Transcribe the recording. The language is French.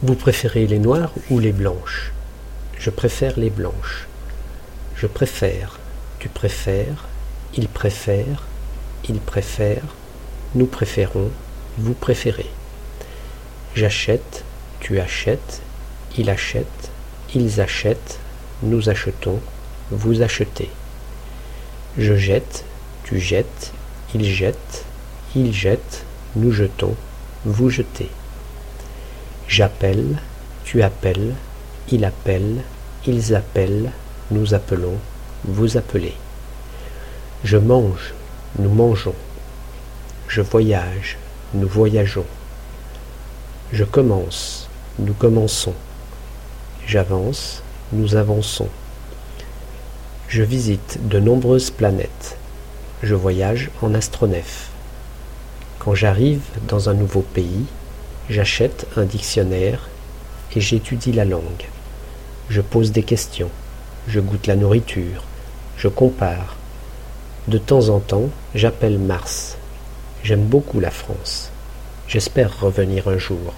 Vous préférez les noires ou les blanches? Je préfère les blanches. Je préfère, tu préfères, il préfère, il préfère, nous préférons, vous préférez. J'achète, tu achètes, il achète, ils achètent, nous achetons, vous achetez. Je jette, tu jettes, il jette, il jette, nous jetons, vous jetez. J'appelle, tu appelles, il appelle, ils appellent, nous appelons, vous appelez. Je mange, nous mangeons. Je voyage, nous voyageons. Je commence, nous commençons. J'avance, nous avançons. Je visite de nombreuses planètes. Je voyage en astronef. Quand j'arrive dans un nouveau pays, j'achète un dictionnaire et j'étudie la langue. Je pose des questions, je goûte la nourriture, je compare. De temps en temps, j'appelle Mars. J'aime beaucoup la France. J'espère revenir un jour.